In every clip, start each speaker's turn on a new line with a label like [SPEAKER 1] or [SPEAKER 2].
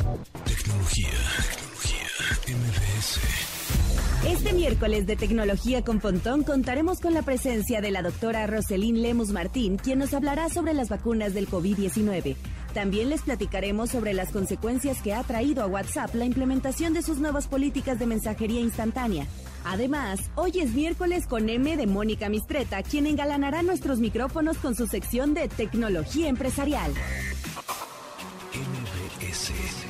[SPEAKER 1] Tecnología, tecnología, MBS.
[SPEAKER 2] Este miércoles de Tecnología con Pontón contaremos con la presencia de la doctora Roselín Lemus Martín, quien nos hablará sobre las vacunas del COVID-19. También les platicaremos sobre las consecuencias que ha traído a WhatsApp la implementación de sus nuevas políticas de mensajería instantánea. Además, hoy es miércoles con M de Mónica Mistreta, quien engalanará nuestros micrófonos con su sección de tecnología empresarial.
[SPEAKER 1] MBS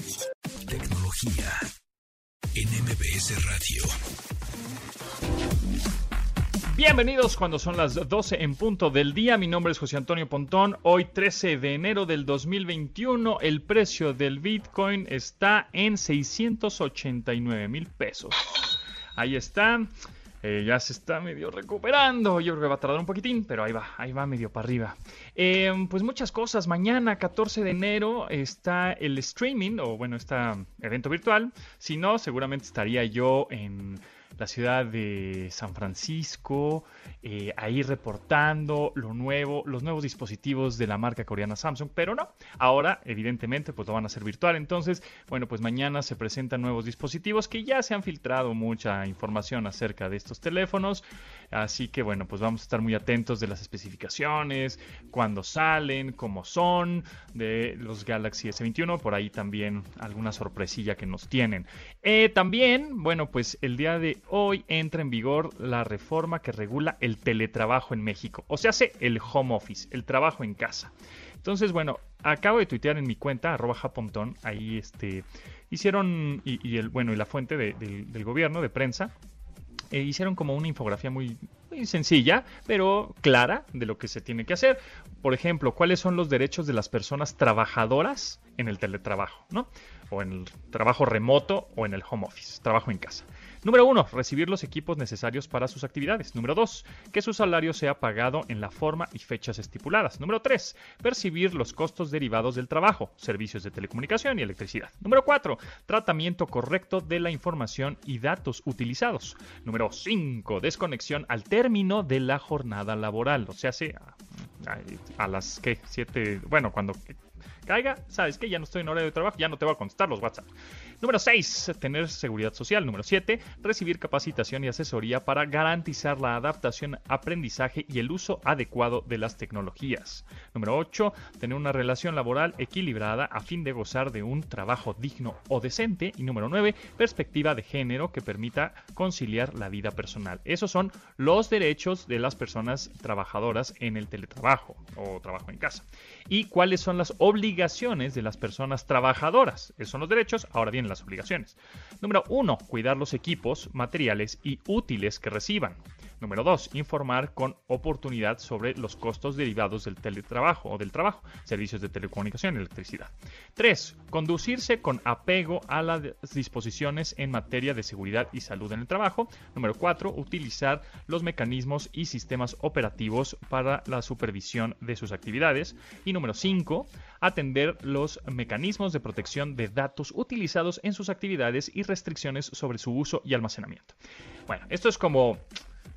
[SPEAKER 1] En MBS Radio.
[SPEAKER 3] Bienvenidos cuando son las 12 en punto del día. Mi nombre es José Antonio Pontón. Hoy 13 de enero del 2021 el precio del Bitcoin está en 689 mil pesos. Ahí está. Eh, ya se está medio recuperando. Yo creo que va a tardar un poquitín, pero ahí va, ahí va medio para arriba. Eh, pues muchas cosas. Mañana, 14 de enero, está el streaming, o bueno, está evento virtual. Si no, seguramente estaría yo en la ciudad de San Francisco, eh, ahí reportando lo nuevo, los nuevos dispositivos de la marca coreana Samsung, pero no, ahora evidentemente pues lo van a hacer virtual, entonces bueno pues mañana se presentan nuevos dispositivos que ya se han filtrado mucha información acerca de estos teléfonos, así que bueno pues vamos a estar muy atentos de las especificaciones, cuándo salen, cómo son, de los Galaxy S21, por ahí también alguna sorpresilla que nos tienen. Eh, también, bueno pues el día de hoy entra en vigor la reforma que regula el teletrabajo en México. O sea, hace el home office, el trabajo en casa. Entonces, bueno, acabo de tuitear en mi cuenta, arroba japontón, ahí este, hicieron, y, el, bueno, y la fuente del gobierno, de prensa, eh, hicieron como una infografía muy, muy sencilla, pero clara de lo que se tiene que hacer. Por ejemplo, cuáles son los derechos de las personas trabajadoras en el teletrabajo, ¿no? O en el trabajo remoto o en el home office, trabajo en casa. Número uno, recibir los equipos necesarios para sus actividades. Número dos, que su salario sea pagado en la forma y fechas estipuladas. Número tres, percibir los costos derivados del trabajo, servicios de telecomunicación y electricidad. Número cuatro, tratamiento correcto de la información y datos utilizados. Número cinco, desconexión al término de la jornada laboral. O sea, hace a, las que siete, bueno, cuando caiga, sabes que ya no estoy en hora de trabajo, ya no te voy a contestar los WhatsApp. Número 6, tener seguridad social. Número 7, recibir capacitación y asesoría para garantizar la adaptación, aprendizaje y el uso adecuado de las tecnologías. Número 8, tener una relación laboral equilibrada a fin de gozar de un trabajo digno o decente. Y número 9, perspectiva de género que permita conciliar la vida personal. Esos son los derechos de las personas trabajadoras en el teletrabajo o trabajo en casa. ¿Y cuáles son las obligaciones de las personas trabajadoras? Esos son los derechos. Ahora bien, las obligaciones. Número 1. Cuidar los equipos, materiales y útiles que reciban. Número 2. Informar con oportunidad sobre los costos derivados del teletrabajo o del trabajo, servicios de telecomunicación electricidad. 3. Conducirse con apego a las disposiciones en materia de seguridad y salud en el trabajo. Número 4. Utilizar los mecanismos y sistemas operativos para la supervisión de sus actividades. Y número 5. Atender los mecanismos de protección de datos utilizados en sus actividades y restricciones sobre su uso y almacenamiento. Bueno, esto es como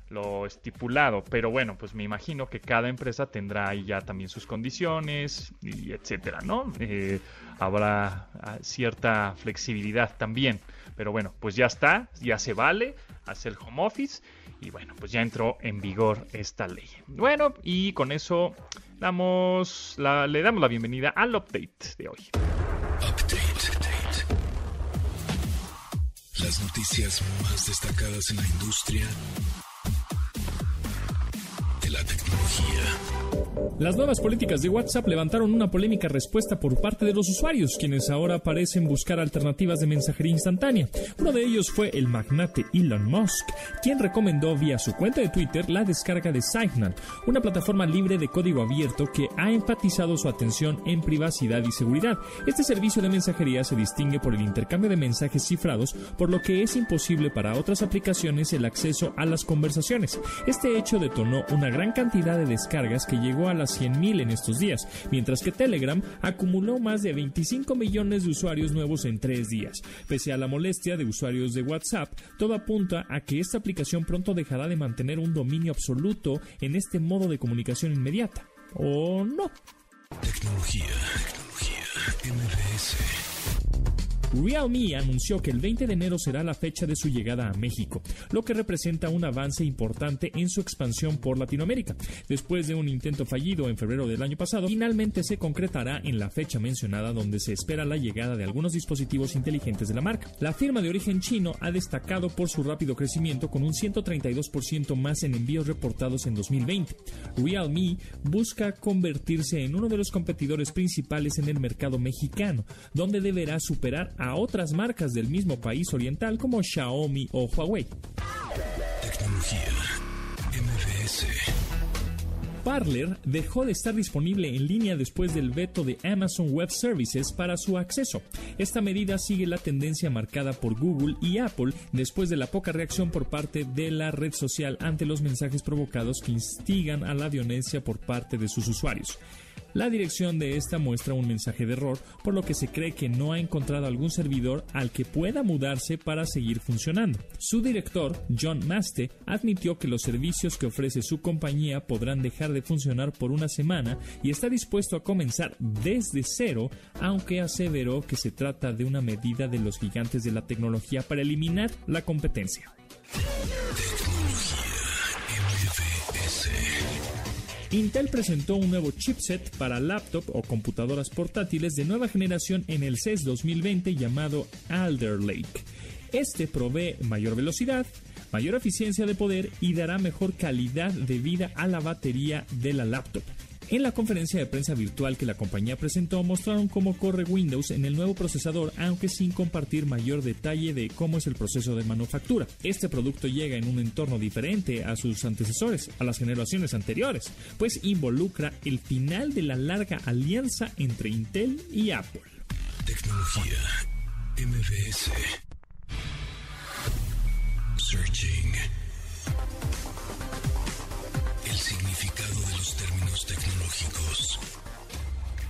[SPEAKER 3] lo estipulado, pero bueno, pues me imagino que cada empresa tendrá ahí ya también sus condiciones y etcétera, ¿no? Eh, habrá ah, cierta flexibilidad también, pero bueno, pues ya está, ya se vale hacer el home office y bueno, pues ya entró en vigor esta ley. Bueno, y con eso damos la, le damos la bienvenida al update de hoy.
[SPEAKER 1] Las noticias más destacadas en la industria de la tecnología.
[SPEAKER 3] Las nuevas políticas de WhatsApp levantaron una polémica respuesta por parte de los usuarios, quienes ahora parecen buscar alternativas de mensajería instantánea. Uno de ellos fue el magnate Elon Musk, quien recomendó vía su cuenta de Twitter la descarga de Signal, una plataforma libre de código abierto que ha enfatizado su atención en privacidad y seguridad. Este servicio de mensajería se distingue por el intercambio de mensajes cifrados, por lo que es imposible para otras aplicaciones el acceso a las conversaciones. Este hecho detonó una gran cantidad de descargas que llegó a la 100.000 en estos días, mientras que Telegram acumuló más de 25 millones de usuarios nuevos en tres días. Pese a la molestia de usuarios de WhatsApp, todo apunta a que esta aplicación pronto dejará de mantener un dominio absoluto en este modo de comunicación inmediata. ¿O no?
[SPEAKER 1] Tecnología, tecnología,
[SPEAKER 3] Realme anunció que el 20 de enero será la fecha de su llegada a México, lo que representa un avance importante en su expansión por Latinoamérica. Después de un intento fallido en febrero del año pasado, finalmente se concretará en la fecha mencionada donde se espera la llegada de algunos dispositivos inteligentes de la marca. La firma de origen chino ha destacado por su rápido crecimiento con un 132% más en envíos reportados en 2020. Realme busca convertirse en uno de los competidores principales en el mercado mexicano, donde deberá superar a a otras marcas del mismo país oriental como Xiaomi o Huawei.
[SPEAKER 1] Tecnología
[SPEAKER 3] Parler dejó de estar disponible en línea después del veto de Amazon Web Services para su acceso. Esta medida sigue la tendencia marcada por Google y Apple después de la poca reacción por parte de la red social ante los mensajes provocados que instigan a la violencia por parte de sus usuarios. La dirección de esta muestra un mensaje de error, por lo que se cree que no ha encontrado algún servidor al que pueda mudarse para seguir funcionando. Su director, John Maste, admitió que los servicios que ofrece su compañía podrán dejar de funcionar por una semana y está dispuesto a comenzar desde cero, aunque aseveró que se trata de una medida de los gigantes de la tecnología para eliminar la competencia. Intel presentó un nuevo chipset para laptop o computadoras portátiles de nueva generación en el CES 2020 llamado Alder Lake. Este provee mayor velocidad, mayor eficiencia de poder y dará mejor calidad de vida a la batería de la laptop. En la conferencia de prensa virtual que la compañía presentó mostraron cómo corre Windows en el nuevo procesador, aunque sin compartir mayor detalle de cómo es el proceso de manufactura. Este producto llega en un entorno diferente a sus antecesores, a las generaciones anteriores, pues involucra el final de la larga alianza entre Intel y Apple.
[SPEAKER 1] Tecnología Searching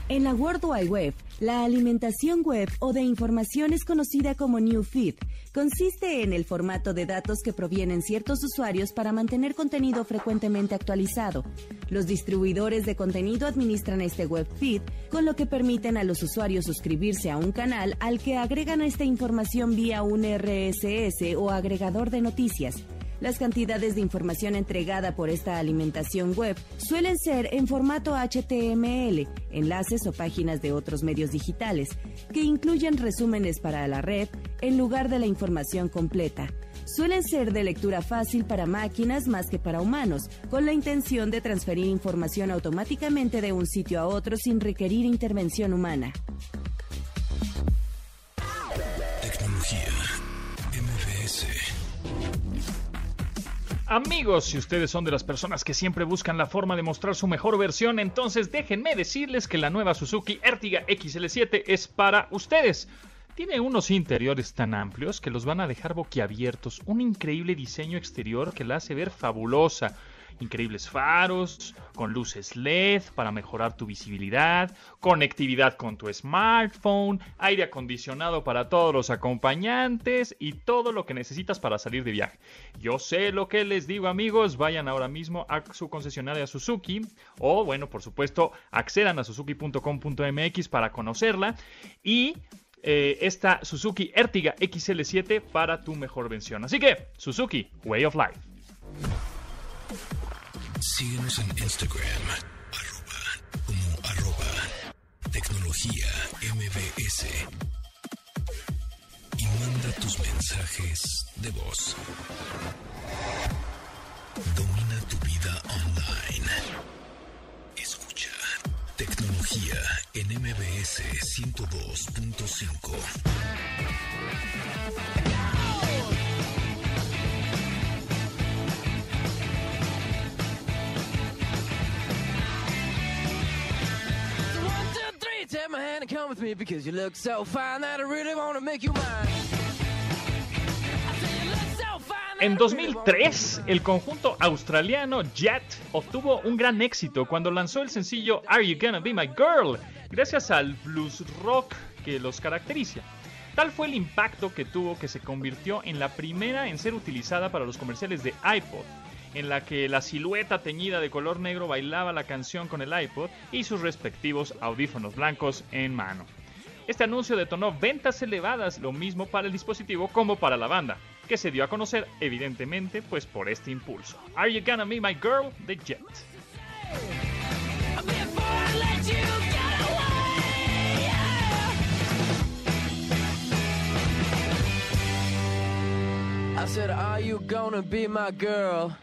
[SPEAKER 2] En la World Wide Web, la alimentación web o de información es conocida como New Feed. Consiste en el formato de datos que provienen ciertos usuarios para mantener contenido frecuentemente actualizado. Los distribuidores de contenido administran este web feed, con lo que permiten a los usuarios suscribirse a un canal al que agregan esta información vía un RSS o agregador de noticias. Las cantidades de información entregada por esta alimentación web suelen ser en formato HTML, enlaces o páginas de otros medios digitales, que incluyen resúmenes para la red en lugar de la información completa. Suelen ser de lectura fácil para máquinas más que para humanos, con la intención de transferir información automáticamente de un sitio a otro sin requerir intervención humana.
[SPEAKER 4] Amigos, si ustedes son de las personas que siempre buscan la forma de mostrar su mejor versión, entonces déjenme decirles que la nueva Suzuki Ertiga XL7 es para ustedes. Tiene unos interiores tan amplios que los van a dejar boquiabiertos, un increíble diseño exterior que la hace ver fabulosa increíbles faros, con luces LED para mejorar tu visibilidad, conectividad con tu smartphone, aire acondicionado para todos los acompañantes y todo lo que necesitas para salir de viaje. Yo sé lo que les digo amigos, vayan ahora mismo a su concesionaria Suzuki o bueno, por supuesto, accedan a suzuki.com.mx para conocerla y eh, esta Suzuki Ertiga XL7 para tu mejor versión. Así que, Suzuki, Way of Life.
[SPEAKER 1] Síguenos en Instagram, arroba, como arroba, tecnología MBS. Y manda tus mensajes de voz. Domina tu vida online. Escucha. Tecnología en MBS 102.5.
[SPEAKER 5] me because you look so fine that really make you mine.
[SPEAKER 3] En 2003, el conjunto australiano Jet obtuvo un gran éxito cuando lanzó el sencillo Are You Gonna Be My Girl, gracias al blues rock que los caracteriza. Tal fue el impacto que tuvo que se convirtió en la primera en ser utilizada para los comerciales de iPod, en la que la silueta teñida de color negro bailaba la canción con el iPod y sus respectivos audífonos blancos en mano. Este anuncio detonó ventas elevadas, lo mismo para el dispositivo como para la banda, que se dio a conocer evidentemente pues por este impulso. Are You Gonna Be My Girl? The Jet.
[SPEAKER 5] I said, Are you gonna be my girl?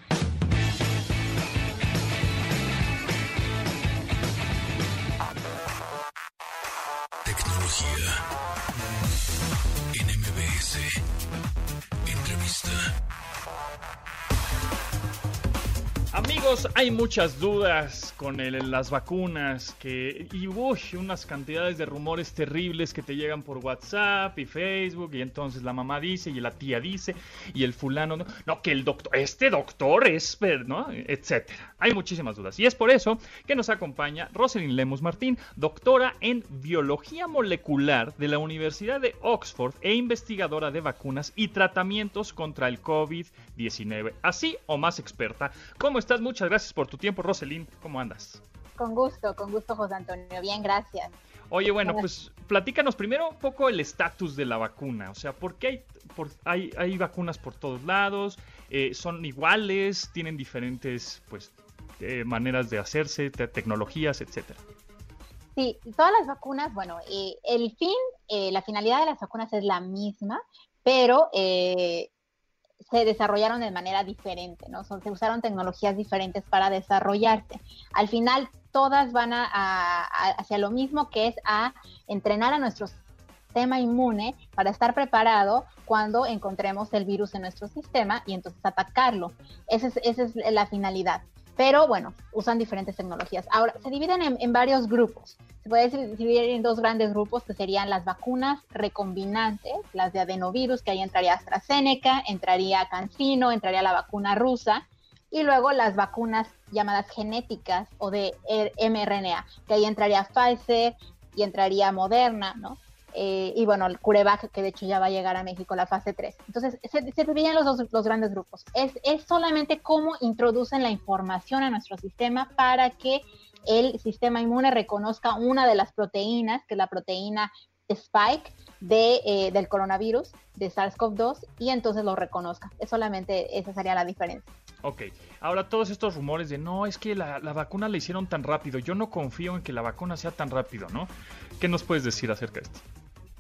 [SPEAKER 1] Tecnología en MBS. Entrevista.
[SPEAKER 3] Amigos, hay muchas dudas con el- las vacunas que y uy, unas cantidades de rumores terribles que te llegan por WhatsApp y Facebook y entonces la mamá dice y la tía dice y el fulano no, que el doctor, este doctor es, ver- ¿no? etcétera. Hay muchísimas dudas y es por eso que nos acompaña Rosalind Lemus Martín, doctora en biología molecular de la Universidad de Oxford e investigadora de vacunas y tratamientos contra el COVID-19, así o más experta. ¿Cómo estás? Muchas gracias por tu tiempo, Rosalind. ¿Cómo andas?
[SPEAKER 6] Con gusto, con gusto, José Antonio. Bien, gracias.
[SPEAKER 3] Oye, bueno, pues platícanos primero un poco el estatus de la vacuna. O sea, ¿por qué hay, por- hay, hay vacunas por todos lados? Eh, ¿Son iguales? ¿Tienen diferentes pues, eh, maneras de hacerse, te- tecnologías, etcétera?
[SPEAKER 6] Sí, todas las vacunas, bueno, eh, el fin, eh, la finalidad de las vacunas es la misma, pero eh, se desarrollaron de manera diferente, ¿no? Son- se usaron tecnologías diferentes para desarrollarse. Al final, todas van a, a- hacia lo mismo, que es a entrenar a nuestro sistema inmune para estar preparado cuando encontremos el virus en nuestro sistema y entonces atacarlo. Esa es, esa es la finalidad. Pero bueno, usan diferentes tecnologías. Ahora, se dividen en, en varios grupos. Se puede dividir en dos grandes grupos que serían las vacunas recombinantes, las de adenovirus, que ahí entraría AstraZeneca, entraría CanSino, entraría la vacuna rusa, y luego las vacunas llamadas genéticas o de er- mRNA, que ahí entraría Pfizer y entraría Moderna, ¿no? Eh, y bueno, el Curevac, que de hecho ya va a llegar a México la fase 3. Entonces, se, se dividen los dos los grandes grupos. Es, es solamente cómo introducen la información a nuestro sistema para que el sistema inmune reconozca una de las proteínas, que es la proteína spike de, eh, del coronavirus, de SARS-CoV-2, y entonces lo reconozca. Es solamente esa sería la diferencia.
[SPEAKER 3] Ok, ahora todos estos rumores de no, es que la, la vacuna la hicieron tan rápido. Yo no confío en que la vacuna sea tan rápido, ¿no? ¿Qué nos puedes decir acerca de esto?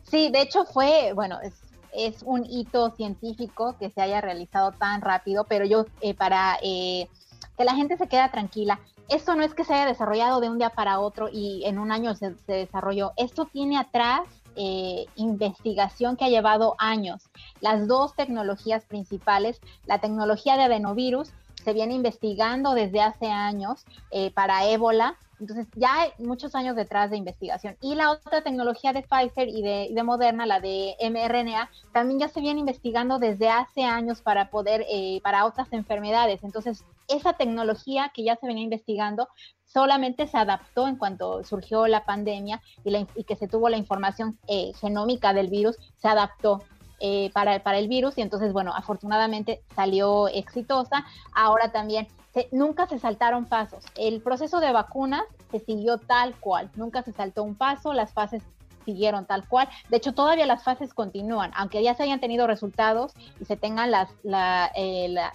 [SPEAKER 6] Sí, de hecho fue, bueno, es, es un hito científico que se haya realizado tan rápido, pero yo, eh, para eh, que la gente se quede tranquila, esto no es que se haya desarrollado de un día para otro y en un año se, desarrolló, esto tiene atrás eh, investigación que ha llevado años. Las dos tecnologías principales, la tecnología de adenovirus, se viene investigando desde hace años eh, para ébola, entonces ya hay muchos años detrás de investigación. Y la otra tecnología de Pfizer y de, Moderna, la de mRNA, también ya se viene investigando desde hace años para poder, eh, para otras enfermedades. Entonces, esa tecnología que ya se venía investigando solamente se adaptó en cuanto surgió la pandemia y, la, y que se tuvo la información eh, genómica del virus, se adaptó. Eh, para, para, el virus y entonces, bueno, afortunadamente salió exitosa. Ahora también, se, nunca se saltaron pasos. El proceso de vacunas se siguió tal cual, nunca se saltó un paso, las fases siguieron tal cual. De hecho, todavía las fases continúan, aunque ya se hayan tenido resultados y se tengan las, la, eh, la,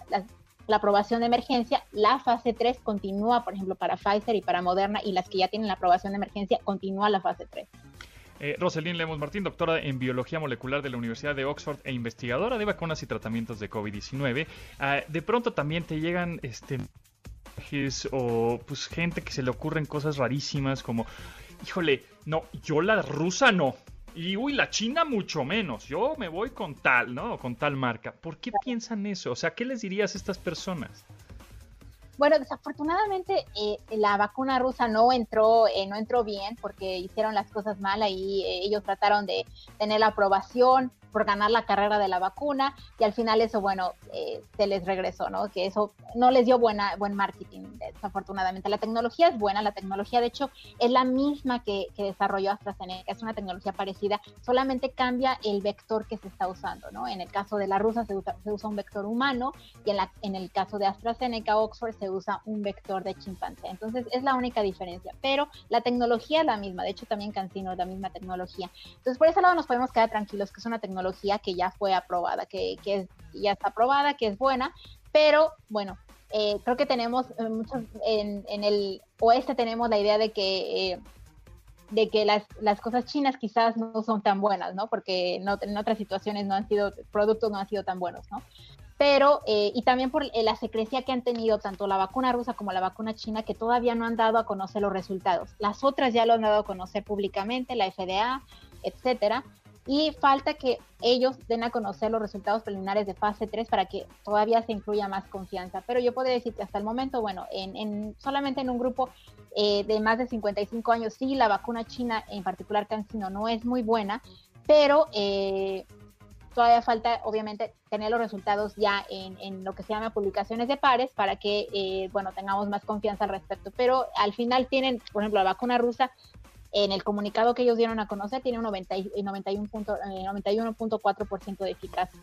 [SPEAKER 6] la aprobación de emergencia, la fase 3 continúa, por ejemplo, para Pfizer y para Moderna, y las que ya tienen la aprobación de emergencia, continúa la fase 3.
[SPEAKER 3] Eh, Lemos Martín, doctora en Biología Molecular de la Universidad de Oxford e investigadora de vacunas y tratamientos de COVID-19. Uh, de pronto también te llegan este o pues gente que se le ocurren cosas rarísimas como híjole, no, yo la rusa no. Y uy, la China mucho menos. Yo me voy con tal, ¿no? Con tal marca. ¿Por qué piensan eso? O sea, ¿qué les dirías a estas personas?
[SPEAKER 6] Bueno, desafortunadamente eh, la vacuna rusa no entró, eh, no entró bien porque hicieron las cosas mal ahí. Eh, ellos trataron de tener la aprobación por ganar la carrera de la vacuna y al final eso, bueno, eh, se les regresó, ¿no? Que eso no les dio buena, buen marketing, desafortunadamente. La tecnología es buena, la tecnología de hecho es la misma que, que desarrolló AstraZeneca, es una tecnología parecida, solamente cambia el vector que se está usando, ¿no? En el caso de la rusa se usa, se usa un vector humano y en, la, en el caso de AstraZeneca Oxford se usa un vector de chimpancé. Entonces es la única diferencia, pero la tecnología es la misma, de hecho también Cancino es la misma tecnología. Entonces por ese lado nos podemos quedar tranquilos que es una tecnología que ya fue aprobada, que, que ya está aprobada, que es buena, pero bueno, eh, creo que tenemos eh, muchos en, en, el oeste tenemos la idea de que eh, de que las, las, cosas chinas quizás no son tan buenas, ¿no? Porque no, en otras situaciones no han sido, productos no han sido tan buenos, ¿no? Pero, eh, y también por la secrecía que han tenido tanto la vacuna rusa como la vacuna china, que todavía no han dado a conocer los resultados. Las otras ya lo han dado a conocer públicamente, la FDA, etcétera, y falta que ellos den a conocer los resultados preliminares de fase 3 para que todavía se incluya más confianza. Pero yo podría decir que hasta el momento, bueno, en, solamente en un grupo eh, de más de 55 años, sí, la vacuna china, en particular CanSino, no es muy buena, pero eh, todavía falta, obviamente, tener los resultados ya en, lo que se llama publicaciones de pares para que, eh, bueno, tengamos más confianza al respecto. Pero al final tienen, por ejemplo, la vacuna rusa en el comunicado que ellos dieron a conocer tiene un 91.4% eh, de eficacia.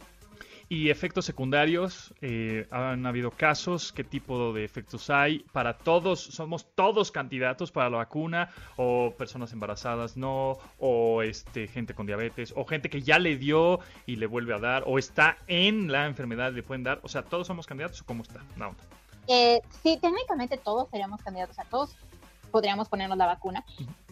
[SPEAKER 3] ¿Y efectos secundarios? Eh, ¿Han habido casos? ¿Qué tipo de efectos hay? ¿Para todos? ¿Somos todos candidatos para la vacuna? ¿O personas embarazadas no? ¿O este, gente con diabetes? ¿O gente que ya le dio y le vuelve a dar? ¿O está en la enfermedad y le pueden dar? O sea, ¿todos somos candidatos o cómo está? No.
[SPEAKER 6] Eh, sí, técnicamente todos seríamos candidatos. a todos podríamos ponernos la vacuna.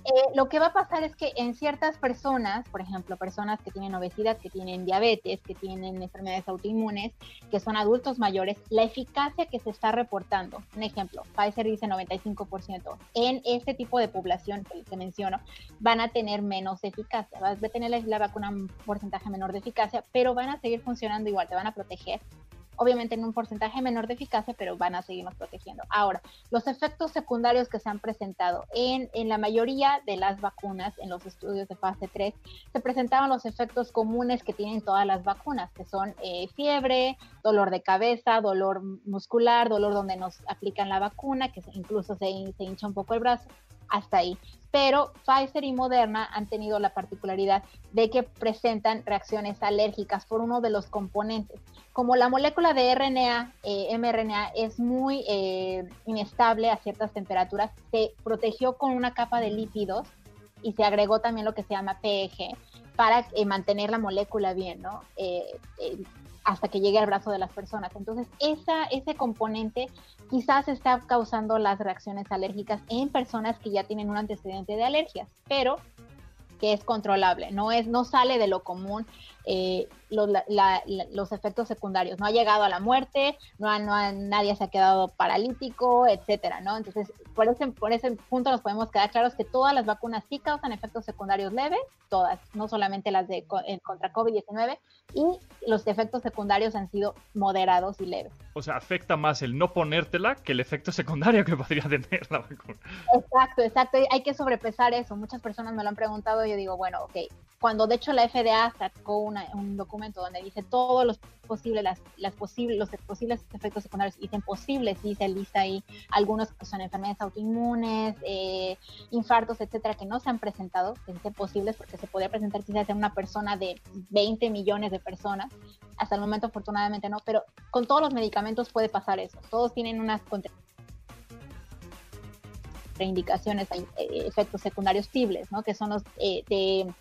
[SPEAKER 6] Eh, lo que va a pasar es que en ciertas personas, por ejemplo, personas que tienen obesidad, que tienen diabetes, que tienen enfermedades autoinmunes, que son adultos mayores, la eficacia que se está reportando, un ejemplo, Pfizer dice 95%, en este tipo de población que, que menciono, van a tener menos eficacia, va a tener la, la vacuna un porcentaje menor de eficacia, pero van a seguir funcionando igual, te van a proteger obviamente en un porcentaje menor de eficacia, pero van a seguirnos protegiendo. Ahora, los efectos secundarios que se han presentado en, en la mayoría de las vacunas, en los estudios de fase 3, se presentaban los efectos comunes que tienen todas las vacunas, que son eh, fiebre, dolor de cabeza, dolor muscular, dolor donde nos aplican la vacuna, que incluso se, se hincha un poco el brazo, hasta ahí pero Pfizer y Moderna han tenido la particularidad de que presentan reacciones alérgicas por uno de los componentes. Como la molécula de RNA, eh, mRNA, es muy eh, inestable a ciertas temperaturas, se protegió con una capa de lípidos y se agregó también lo que se llama PEG para eh, mantener la molécula bien, ¿no? Hasta que llegue al brazo de las personas. Entonces, esa, ese componente quizás está causando las reacciones alérgicas en personas que ya tienen un antecedente de alergias, pero que es controlable, no es, no sale de lo común eh, los, los, efectos secundarios. No ha llegado a la muerte, no, ha, no nadie se ha quedado paralítico, etcétera, ¿no? Entonces, por ese, por ese punto nos podemos quedar claros que todas las vacunas sí causan efectos secundarios leves, todas, no solamente las de contra COVID-19, y los efectos secundarios han sido moderados y leves.
[SPEAKER 3] O sea, afecta más el no ponértela que el efecto secundario que podría tener la vacuna.
[SPEAKER 6] Exacto, exacto. Hay que sobrepesar eso. Muchas personas me lo han preguntado y yo digo, bueno, ok, cuando de hecho la FDA sacó un documento donde dice todos los posibles, las, las posibles, los posibles efectos secundarios, dicen posibles, y se lista ahí algunos que son enfermedades autoinmunes, eh, infartos, etcétera, que no se han presentado, que dicen posibles porque se podría presentar quizás en una persona de 20 millones de personas, hasta el momento afortunadamente no, pero con todos los medicamentos puede pasar eso, todos tienen unas contraindicaciones, hay eh, efectos secundarios cibles, ¿no? que son los eh, de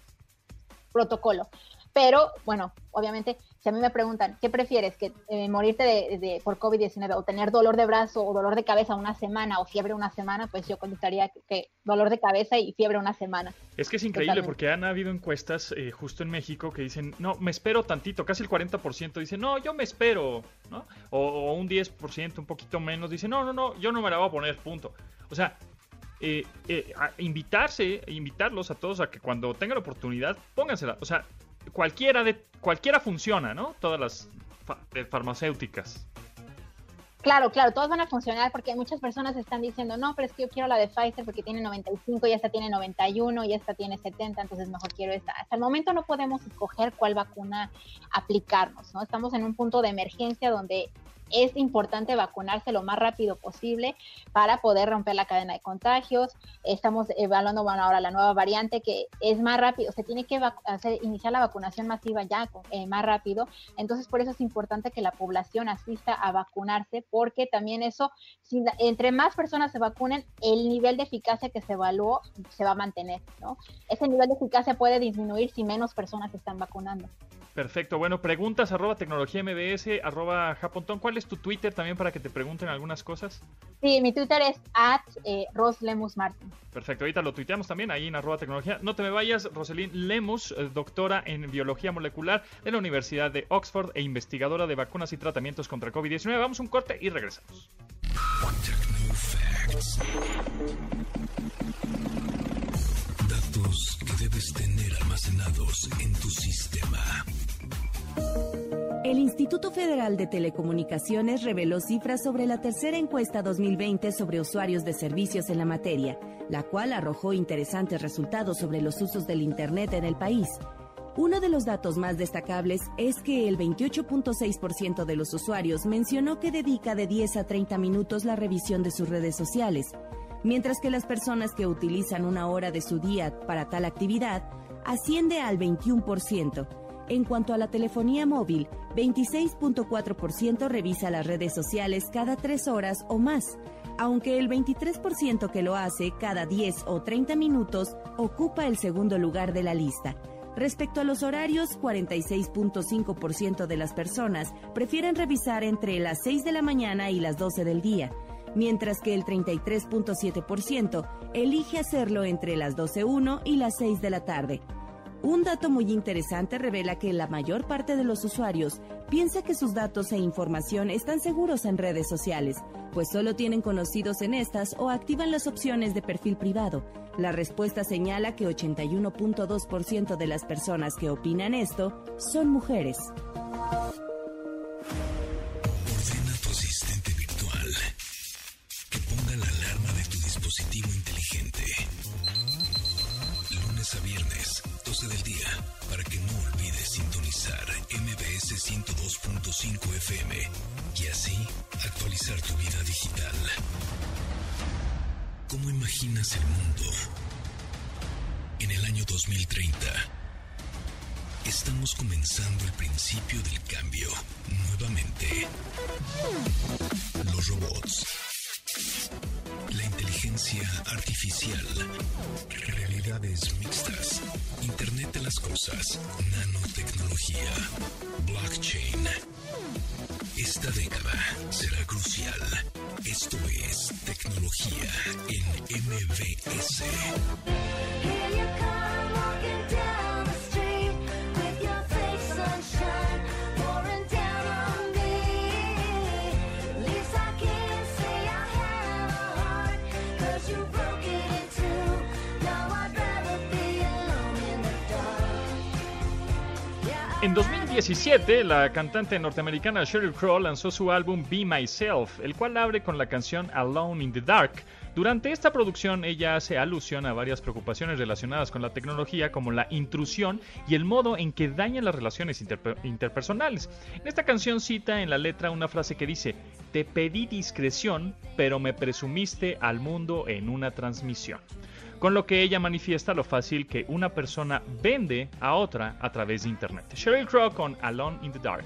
[SPEAKER 6] protocolo. Pero, bueno, obviamente, si a mí me preguntan, ¿qué prefieres? ¿Que eh, morirte de, por COVID-19 o tener dolor de brazo o dolor de cabeza una semana o fiebre una semana? Pues yo contestaría que, dolor de cabeza y fiebre una semana.
[SPEAKER 3] Es que es increíble porque han habido encuestas eh, justo en México que dicen, no, me espero tantito, casi el 40% dice, no, yo me espero, ¿no? O, o un 10%, un poquito menos, dice, no, no, no, yo no me la voy a poner, punto. O sea, eh, eh, a invitarse, invitarlos a todos a que cuando tengan la oportunidad, póngansela. O sea, cualquiera de cualquiera funciona, ¿no? Todas las farmacéuticas.
[SPEAKER 6] Claro, claro, todos van a funcionar porque muchas personas están diciendo, no, pero es que yo quiero la de Pfizer porque tiene 95 y esta tiene 91 y esta tiene 70, entonces mejor quiero esta. Hasta el momento no podemos escoger cuál vacuna aplicarnos, ¿no? Estamos en un punto de emergencia donde es importante vacunarse lo más rápido posible para poder romper la cadena de contagios. Estamos evaluando ahora la nueva variante que es más rápido, se tiene que hacer, iniciar la vacunación masiva ya eh, más rápido. Entonces, por eso es importante que la población asista a vacunarse, porque también eso, entre más personas se vacunen, el nivel de eficacia que se evaluó se va a mantener, ¿no? Ese nivel de eficacia puede disminuir si menos personas están vacunando.
[SPEAKER 3] Perfecto. Bueno, preguntas arroba tecnología mbs arroba japontón. ¿Cuál es tu Twitter también para que te pregunten algunas cosas?
[SPEAKER 6] Sí, mi Twitter es at eh,
[SPEAKER 3] Perfecto. Ahorita lo tuiteamos también ahí en arroba tecnología. No te me vayas, Roselín Lemus, eh, doctora en biología molecular de la Universidad de Oxford e investigadora de vacunas y tratamientos contra COVID-19. Vamos un corte y regresamos.
[SPEAKER 1] Datos que debes tener almacenados en tu sistema.
[SPEAKER 2] El Instituto Federal de Telecomunicaciones reveló cifras sobre la tercera encuesta 2020 sobre usuarios de servicios en la materia, la cual arrojó interesantes resultados sobre los usos del Internet en el país. Uno de los datos más destacables es que el 28.6% de los usuarios mencionó que dedica de 10 a 30 minutos la revisión de sus redes sociales, mientras que las personas que utilizan una hora de su día para tal actividad asciende al 21%. En cuanto a la telefonía móvil, 26.4% revisa las redes sociales cada tres horas o más, aunque el 23% que lo hace cada 10 o 30 minutos ocupa el segundo lugar de la lista. Respecto a los horarios, 46.5% de las personas prefieren revisar entre las 6 de la mañana y las 12 del día, mientras que el 33.7% elige hacerlo entre las 12.01 y las 6 de la tarde. Un dato muy interesante revela que la mayor parte de los usuarios piensa que sus datos e información están seguros en redes sociales, pues solo tienen conocidos en estas o activan las opciones de perfil privado. La respuesta señala que 81.2% de las personas que opinan esto son mujeres.
[SPEAKER 1] ¿Cómo imaginas el mundo en el año 2030? Estamos comenzando el principio del cambio nuevamente. Los robots la inteligencia artificial, realidades mixtas, Internet de las Cosas, nanotecnología, blockchain. Esta década será crucial. Esto es tecnología en MBS.
[SPEAKER 3] En 2017, la cantante norteamericana Sheryl Crow lanzó su álbum Be Myself, el cual abre con la canción Alone in the Dark. Durante esta producción ella hace alusión a varias preocupaciones relacionadas con la tecnología como la intrusión y el modo en que daña las relaciones interpersonales. En esta canción cita en la letra una frase que dice, te pedí discreción, pero me presumiste al mundo en una transmisión con lo que ella manifiesta lo fácil que una persona vende a otra a través de Internet. Sheryl Crow con Alone in the Dark.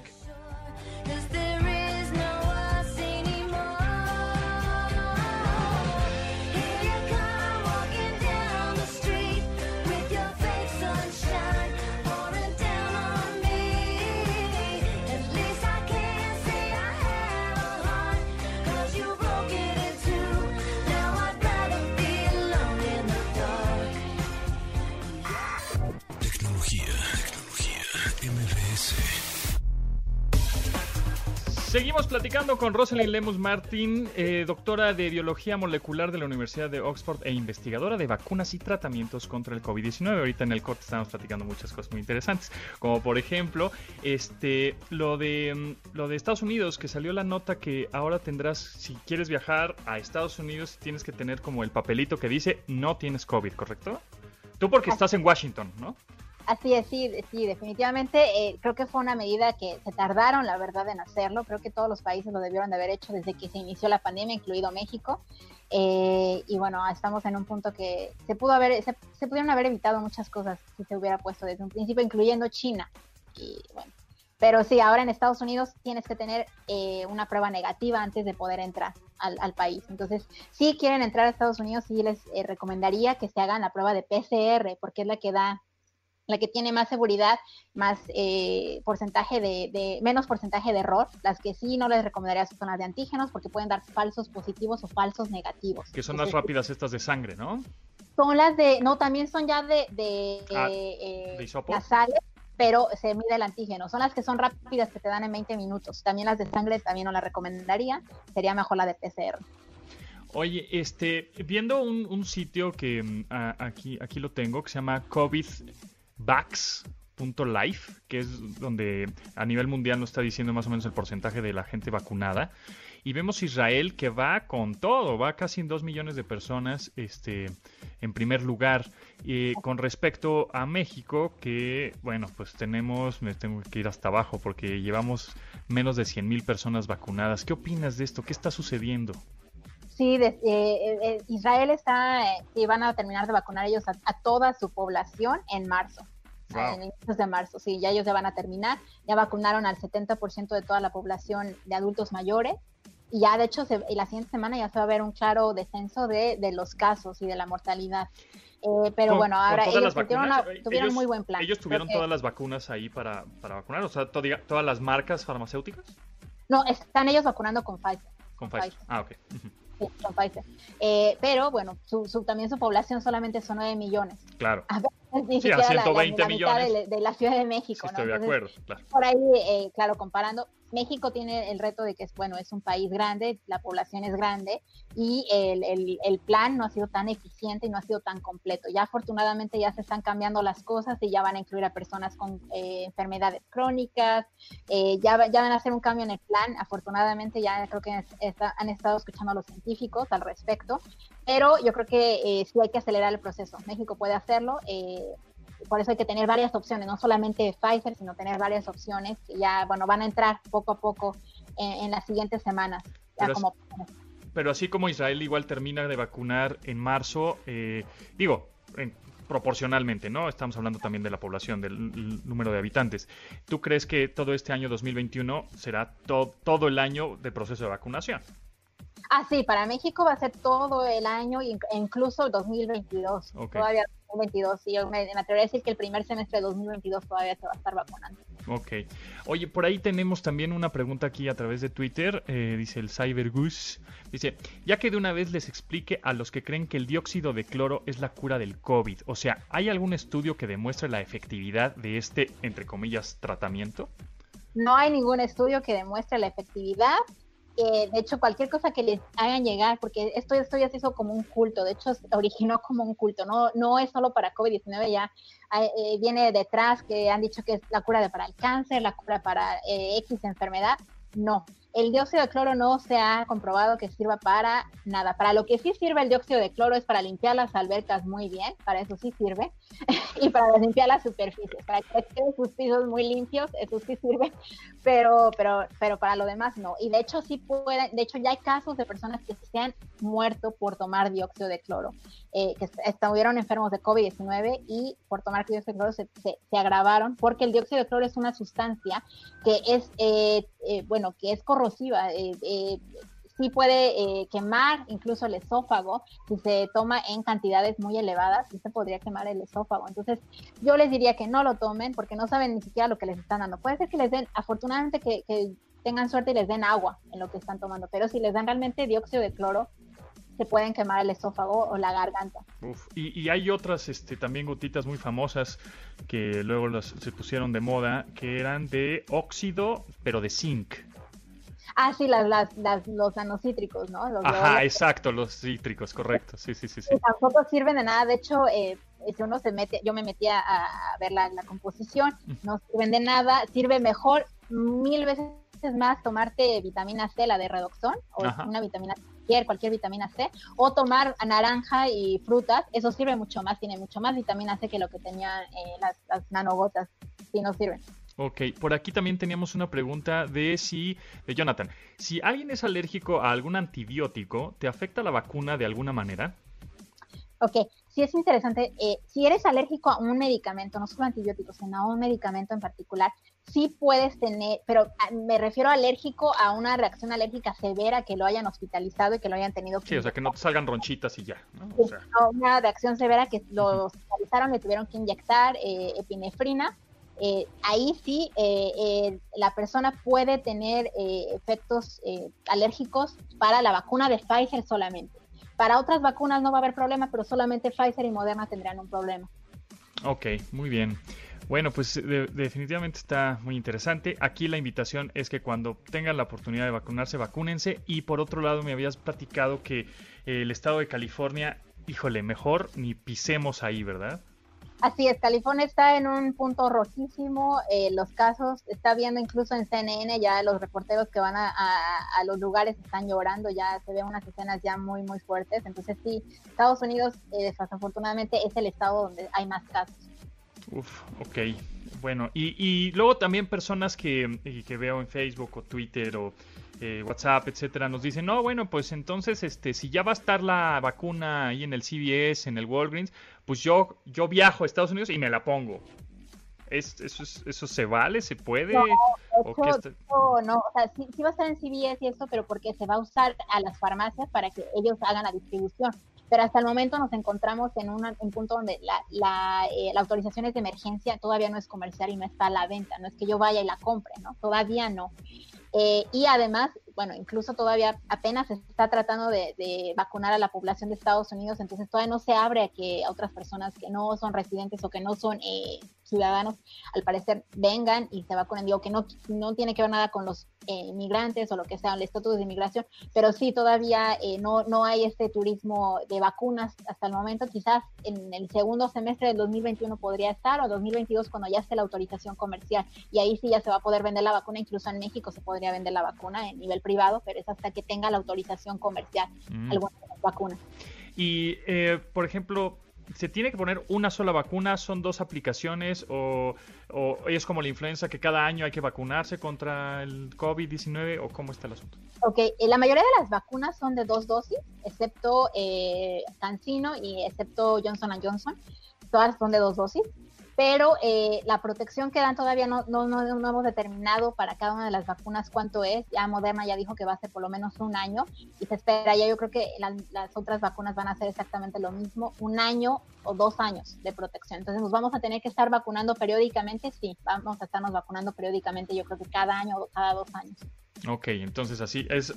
[SPEAKER 3] Seguimos platicando con Rosalind Lemus Martín, eh, doctora de Biología Molecular de la Universidad de Oxford e investigadora de vacunas y tratamientos contra el COVID-19. Ahorita en el corte estamos platicando muchas cosas muy interesantes, como por ejemplo, este, lo de mm, lo de Estados Unidos, que salió la nota que ahora tendrás, si quieres viajar a Estados Unidos, tienes que tener como el papelito que dice no tienes COVID, ¿correcto? Tú porque estás en Washington, ¿no?
[SPEAKER 6] Así es, sí, sí, definitivamente eh, creo que fue una medida que se tardaron, la verdad, en hacerlo. Creo que todos los países lo debieron de haber hecho desde que se inició la pandemia, incluido México. Eh, y bueno, estamos en un punto que se pudo haber, se, pudieron haber evitado muchas cosas si se hubiera puesto desde un principio, incluyendo China. Y bueno, pero sí, ahora en Estados Unidos tienes que tener eh, una prueba negativa antes de poder entrar al, país. Entonces, si quieren entrar a Estados Unidos, sí les recomendaría que se hagan la prueba de PCR, porque es la que da la que tiene más seguridad, más eh, porcentaje de, menos porcentaje de error. Las que sí no les recomendaría son las de antígenos porque pueden dar falsos positivos o falsos negativos.
[SPEAKER 3] Que son las rápidas estas de sangre, ¿no?
[SPEAKER 6] Son las de, no, también son ya de, de,
[SPEAKER 3] ah, eh,
[SPEAKER 6] nasales, pero se mide el antígeno. Son las que son rápidas que te dan en 20 minutos. También las de sangre también no las recomendaría. Sería mejor la de PCR.
[SPEAKER 3] Oye, este, viendo un, sitio que mm, aquí, aquí lo tengo, que se llama COVID Vax.life, que es donde a nivel mundial nos está diciendo más o menos el porcentaje de la gente vacunada. Y vemos Israel que va con todo, va casi en 2 millones de personas este, en primer lugar. y con respecto a México, que bueno, pues tenemos, me tengo que ir hasta abajo porque llevamos menos de 100 mil personas vacunadas. ¿Qué opinas de esto? ¿Qué está sucediendo?
[SPEAKER 6] Sí, eh, eh, Israel está, eh, van a terminar de vacunar ellos a, toda su población en marzo. En inicios de marzo, sí, ya ellos ya van a terminar. Ya vacunaron al 70% de toda la población de adultos mayores. Y ya, de hecho, se, la siguiente semana ya se va a ver un claro descenso de, de los casos y de la mortalidad. pero bueno, ahora ellos tuvieron, muy buen plan.
[SPEAKER 3] ¿Ellos tuvieron todas las vacunas ahí para, para vacunar? O sea, todas las marcas farmacéuticas.
[SPEAKER 6] No, están ellos vacunando con Pfizer.
[SPEAKER 3] Con Pfizer. Ah, ok.
[SPEAKER 6] Eh, pero bueno, su, también su población solamente son 9 millones.
[SPEAKER 3] Claro.
[SPEAKER 6] A ni sí, a 120 la, millones. De, la Ciudad de México.
[SPEAKER 3] estoy de acuerdo, claro.
[SPEAKER 6] Por ahí, eh, claro, comparando, México tiene el reto de que es, bueno, es un país grande, la población es grande y el, el, plan no ha sido tan eficiente y no ha sido tan completo. Ya afortunadamente ya se están cambiando las cosas y ya van a incluir a personas con eh, enfermedades crónicas, eh, ya, ya van a hacer un cambio en el plan. Afortunadamente ya creo que han estado escuchando a los científicos al respecto, pero yo creo que eh, sí hay que acelerar el proceso. México puede hacerlo. Por eso hay que tener varias opciones, no solamente Pfizer, sino tener varias opciones que ya, bueno, van a entrar poco a poco en, las siguientes semanas.
[SPEAKER 3] pero, así como Israel igual termina de vacunar en marzo, eh, digo, proporcionalmente, ¿no? Estamos hablando también de la población, del número de habitantes. ¿Tú crees que todo este año 2021 será todo el año de proceso de vacunación?
[SPEAKER 6] Ah, sí, para México va a ser todo el año, incluso el 2022. Todavía 2022. Y yo me, atrevería a decir que el primer semestre de 2022 todavía se va a estar vacunando.
[SPEAKER 3] Ok. Oye, por ahí tenemos también una pregunta aquí a través de Twitter. Eh, dice el Cybergoose. Dice, ya que de una vez les explique a los que creen que el dióxido de cloro es la cura del COVID. O sea, ¿hay algún estudio que demuestre la efectividad de este, entre comillas, tratamiento?
[SPEAKER 6] No hay ningún estudio que demuestre la efectividad de hecho cualquier cosa que les hagan llegar, porque esto, esto ya se hizo como un culto, de hecho se originó como un culto, no, no es solo para COVID-19, ya eh, viene detrás que han dicho que es la cura de, para el cáncer, la cura para eh, X enfermedad, no, el dióxido de cloro no se ha comprobado que sirva para nada. Para lo que sí sirve el dióxido de cloro es para limpiar las albercas muy bien, para eso sí sirve, y para limpiar las superficies, para que queden sus pisos muy limpios, eso sí sirve, pero, pero, pero para lo demás no. Y de hecho sí pueden, de hecho ya hay casos de personas que se han muerto por tomar dióxido de cloro, eh, que estuvieron enfermos de COVID-19 y por tomar dióxido de cloro se, se, agravaron, porque el dióxido de cloro es una sustancia que es, eh, eh, bueno, que es corrosiva eh, eh, sí puede eh, quemar incluso el esófago si se toma en cantidades muy elevadas, se podría quemar el esófago. Entonces, yo les diría que no lo tomen porque no saben ni siquiera lo que les están dando. Puede ser que les den, afortunadamente, que, tengan suerte y les den agua en lo que están tomando, pero si les dan realmente dióxido de cloro, se pueden quemar el esófago o la garganta.
[SPEAKER 3] y, hay otras este, también gotitas muy famosas que luego las, se pusieron de moda, que eran de óxido, pero de zinc.
[SPEAKER 6] Ah, sí, las, las, las, los nanocítricos, ¿no? Los
[SPEAKER 3] Ajá, exacto, los cítricos, correcto. Sí, sí, sí, sí.
[SPEAKER 6] y tampoco sirven de nada. De hecho, eh, si uno se mete, yo me metí a, a ver la, la composición, no sirven de nada. Sirve mejor mil veces más tomarte vitamina C, la de redoxón, o
[SPEAKER 3] Ajá.
[SPEAKER 6] una vitamina C, cualquier, cualquier vitamina C, o tomar naranja y frutas. Eso sirve mucho más, tiene mucho más vitamina C que lo que tenían eh, las, las nanogotas. Si no sirven.
[SPEAKER 3] Ok, por aquí también teníamos una pregunta de si, de Jonathan, si alguien es alérgico a algún antibiótico, ¿te afecta la vacuna de alguna manera?
[SPEAKER 6] Ok, sí es interesante. eh, si eres alérgico a un medicamento, no solo antibióticos, sino a un medicamento en particular, sí puedes tener, pero a- me refiero a alérgico a una reacción alérgica severa que lo hayan hospitalizado y que lo hayan tenido que
[SPEAKER 3] Sí, o sea, que no te salgan ronchitas y ya, ¿no? O sea,
[SPEAKER 6] no, una reacción severa que lo hospitalizaron, le tuvieron que inyectar eh, epinefrina. Eh, ahí sí eh, eh, la persona puede tener eh, efectos eh, alérgicos para la vacuna de Pfizer solamente. Para otras vacunas no va a haber problema, pero solamente Pfizer y Moderna tendrán un problema.
[SPEAKER 3] ok, muy bien. Bueno, pues de- definitivamente está muy interesante. Aquí la invitación es que cuando tengan la oportunidad de vacunarse, vacúnense. Y por otro lado, me habías platicado que el estado de California, híjole, mejor ni pisemos ahí, ¿verdad?
[SPEAKER 6] Así es, California está en un punto rojísimo, eh, los casos, está viendo incluso en CNN ya los reporteros que van a, los lugares están llorando, ya se ven unas escenas ya muy, muy fuertes, entonces sí, Estados Unidos eh, desafortunadamente es el estado donde hay más casos.
[SPEAKER 3] Uf, ok. Bueno, y, y luego también personas que, y que veo en Facebook o Twitter o eh, WhatsApp, etcétera, nos dicen, no, bueno, pues entonces, este, si ya va a estar la vacuna ahí en el CVS, en el Walgreens, pues yo, yo viajo a Estados Unidos y me la pongo. ¿Es, eso, es- ¿Eso se vale? ¿Se puede?
[SPEAKER 6] No,
[SPEAKER 3] ¿O
[SPEAKER 6] hecho,
[SPEAKER 3] está-
[SPEAKER 6] no, no, o sea, sí, sí va a estar en CVS y esto, pero porque se va a usar a las farmacias para que ellos hagan la distribución. Pero hasta el momento nos encontramos en un punto donde la, la, eh, la autorización es de emergencia, todavía no es comercial y no está a la venta, no es que yo vaya y la compre, ¿no? Todavía no. Eh, y además, bueno, incluso todavía apenas se está tratando de, de vacunar a la población de Estados Unidos, entonces todavía no se abre a que a otras personas que no son residentes o que no son eh, ciudadanos, al parecer, vengan y se vacunen. Digo que no, no tiene que ver nada con los eh, inmigrantes o lo que sea, el estatus de inmigración, pero sí todavía eh, no, no hay este turismo de vacunas hasta el momento. Quizás en el segundo semestre del 2021 podría estar o 2022 cuando ya esté la autorización comercial y ahí sí ya se va a poder vender la vacuna, incluso en México se podría vender la vacuna en nivel privado, pero es hasta que tenga la autorización comercial
[SPEAKER 3] Mm.
[SPEAKER 6] alguna de las vacunas.
[SPEAKER 3] Y, eh, por ejemplo, ¿se tiene que poner una sola vacuna? ¿Son dos aplicaciones? ¿O, o es como la influenza que cada año hay que vacunarse contra el COVID-19? ¿O cómo está el asunto?
[SPEAKER 6] Ok, eh, la mayoría de las vacunas son de dos dosis, excepto eh, CanSino y excepto Johnson Johnson. Todas son de dos dosis, pero eh, la protección que dan todavía no, no, no, no hemos determinado para cada una de las vacunas cuánto es. Ya Moderna ya dijo que va a ser por lo menos un año y se espera, ya yo creo que la- las otras vacunas van a ser exactamente lo mismo, un año o dos años de protección. Entonces nos vamos a tener que estar vacunando periódicamente, sí, vamos a estarnos vacunando periódicamente, yo creo que cada año o cada dos años.
[SPEAKER 3] Ok, entonces así es